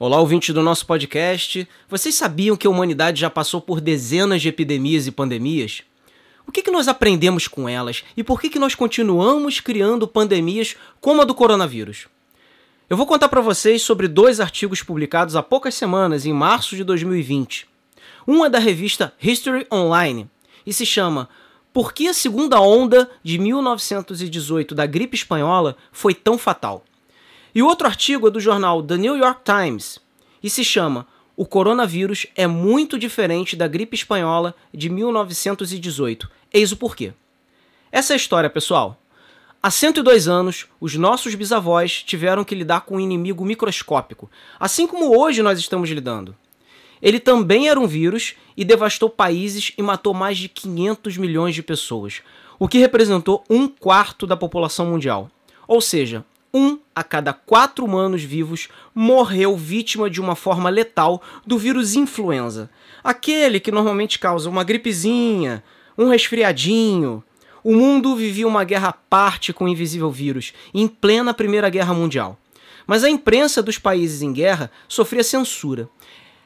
Olá, ouvintes do nosso podcast. Vocês sabiam que a humanidade já passou por dezenas de epidemias e pandemias? O que, que nós aprendemos com elas e por que, que nós continuamos criando pandemias como a do coronavírus? Eu vou contar para vocês sobre dois artigos publicados há poucas semanas, em março de 2020. Um é da revista History Online e se chama Por que a segunda onda de 1918 da gripe espanhola foi tão fatal? E o outro artigo é do jornal The New York Times e se chama O coronavírus é muito diferente da gripe espanhola de 1918. Eis o porquê. Essa é a história, pessoal. Há 102 anos, os nossos bisavós tiveram que lidar com um inimigo microscópico, assim como hoje nós estamos lidando. Ele também era um vírus e devastou países e matou mais de 500 milhões de pessoas, o que representou um quarto da população mundial. Ou seja, um a cada quatro humanos vivos morreu vítima de uma forma letal do vírus influenza, aquele que normalmente causa uma gripezinha, um resfriadinho. O mundo vivia uma guerra à parte com o invisível vírus, em plena Primeira Guerra Mundial. Mas a imprensa dos países em guerra sofria censura.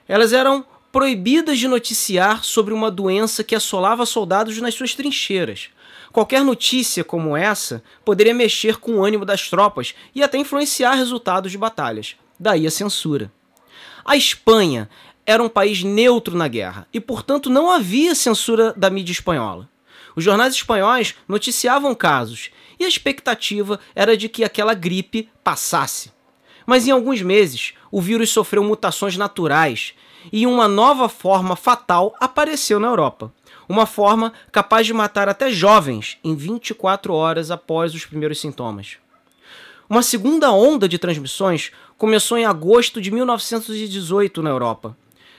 Elas eram proibidas de noticiar sobre uma doença que assolava soldados nas suas trincheiras. Qualquer notícia como essa poderia mexer com o ânimo das tropas e até influenciar resultados de batalhas. Daí a censura. A Espanha era um país neutro na guerra e, portanto, não havia censura da mídia espanhola. Os jornais espanhóis noticiavam casos e a expectativa era de que aquela gripe passasse. Mas em alguns meses, o vírus sofreu mutações naturais e uma nova forma fatal apareceu na Europa uma forma capaz de matar até jovens em 24 horas após os primeiros sintomas. Uma segunda onda de transmissões começou em agosto de 1918 na Europa.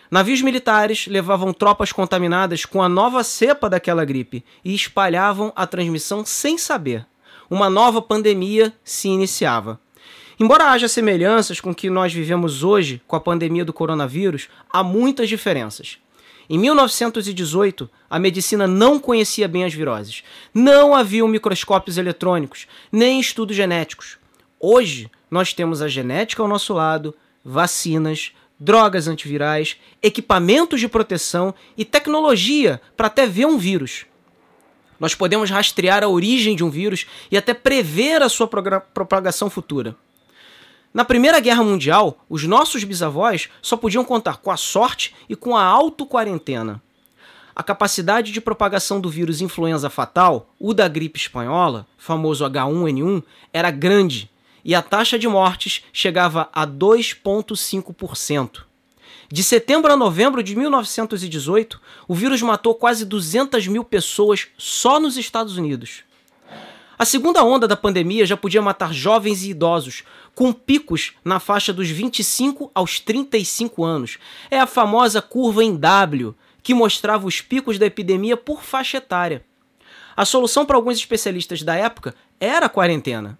Navios militares levavam tropas contaminadas com a nova cepa daquela gripe e espalhavam a transmissão sem saber. Uma nova pandemia se iniciava. Embora haja semelhanças com o que nós vivemos hoje com a pandemia do coronavírus, há muitas diferenças. Em 1918, a medicina não conhecia bem as viroses. Não haviam microscópios eletrônicos, nem estudos genéticos. Hoje, nós temos a genética ao nosso lado, vacinas, drogas antivirais, equipamentos de proteção e tecnologia para até ver um vírus. Nós podemos rastrear a origem de um vírus e até prever a sua propagação futura. Na Primeira Guerra Mundial, os nossos bisavós só podiam contar com a sorte e com a auto-quarentena. A capacidade de propagação do vírus influenza fatal, o da gripe espanhola, famoso H1N1, era grande e a taxa de mortes chegava a 2,5%. De setembro a novembro de 1918, o vírus matou quase 200 mil pessoas só nos Estados Unidos. A segunda onda da pandemia já podia matar jovens e idosos, com picos na faixa dos 25 aos 35 anos. É a famosa curva em W, que mostrava os picos da epidemia por faixa etária. A solução para alguns especialistas da época era a quarentena.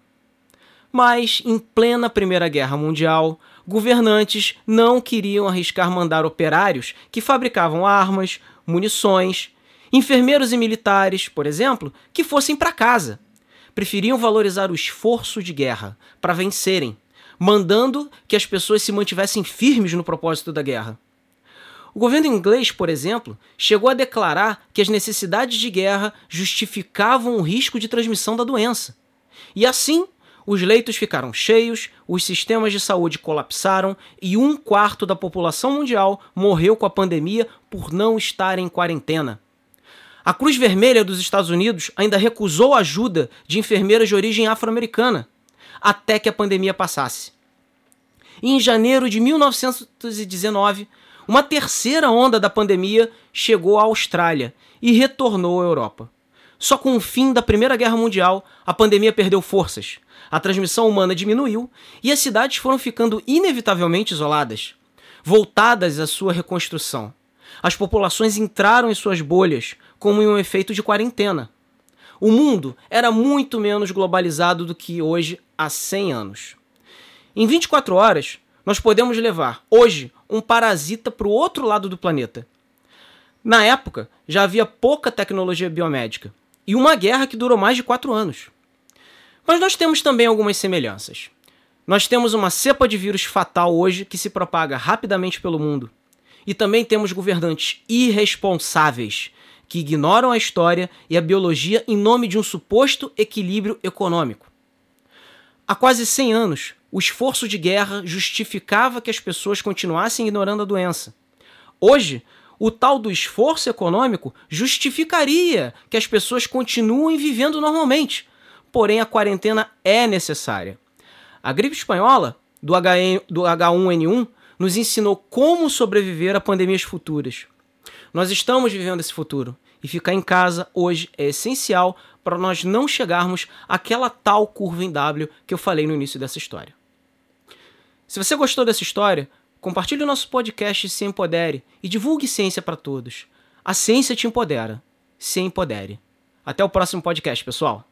Mas, em plena Primeira Guerra Mundial, governantes não queriam arriscar mandar operários que fabricavam armas, munições, enfermeiros e militares, por exemplo, que fossem para casa preferiam valorizar o esforço de guerra para vencerem, mandando que as pessoas se mantivessem firmes no propósito da guerra. O governo inglês, por exemplo, chegou a declarar que as necessidades de guerra justificavam o risco de transmissão da doença. E assim, os leitos ficaram cheios, os sistemas de saúde colapsaram e um quarto da população mundial morreu com a pandemia por não estar em quarentena. A Cruz Vermelha dos Estados Unidos ainda recusou ajuda de enfermeiras de origem afro-americana até que a pandemia passasse. E em janeiro de 1919, uma terceira onda da pandemia chegou à Austrália e retornou à Europa. Só com o fim da Primeira Guerra Mundial, a pandemia perdeu forças, a transmissão humana diminuiu e as cidades foram ficando inevitavelmente isoladas, voltadas à sua reconstrução. As populações entraram em suas bolhas, como em um efeito de quarentena. O mundo era muito menos globalizado do que hoje há 100 anos. Em 24 horas, nós podemos levar, hoje, um parasita para o outro lado do planeta. Na época, já havia pouca tecnologia biomédica e uma guerra que durou mais de quatro anos. Mas nós temos também algumas semelhanças. Nós temos uma cepa de vírus fatal hoje que se propaga rapidamente pelo mundo. E também temos governantes irresponsáveis que ignoram a história e a biologia em nome de um suposto equilíbrio econômico. Há quase 100 anos, o esforço de guerra justificava que as pessoas continuassem ignorando a doença. Hoje, o tal do esforço econômico justificaria que as pessoas continuem vivendo normalmente. Porém, a quarentena é necessária. A gripe espanhola, do, H1N1, nos ensinou como sobreviver a pandemias futuras. Nós estamos vivendo esse futuro e ficar em casa hoje é essencial para nós não chegarmos àquela tal curva em W que eu falei no início dessa história. Se você gostou dessa história, compartilhe o nosso podcast Se Empodere e divulgue ciência para todos. A ciência te empodera. Se empodere. Até o próximo podcast, pessoal.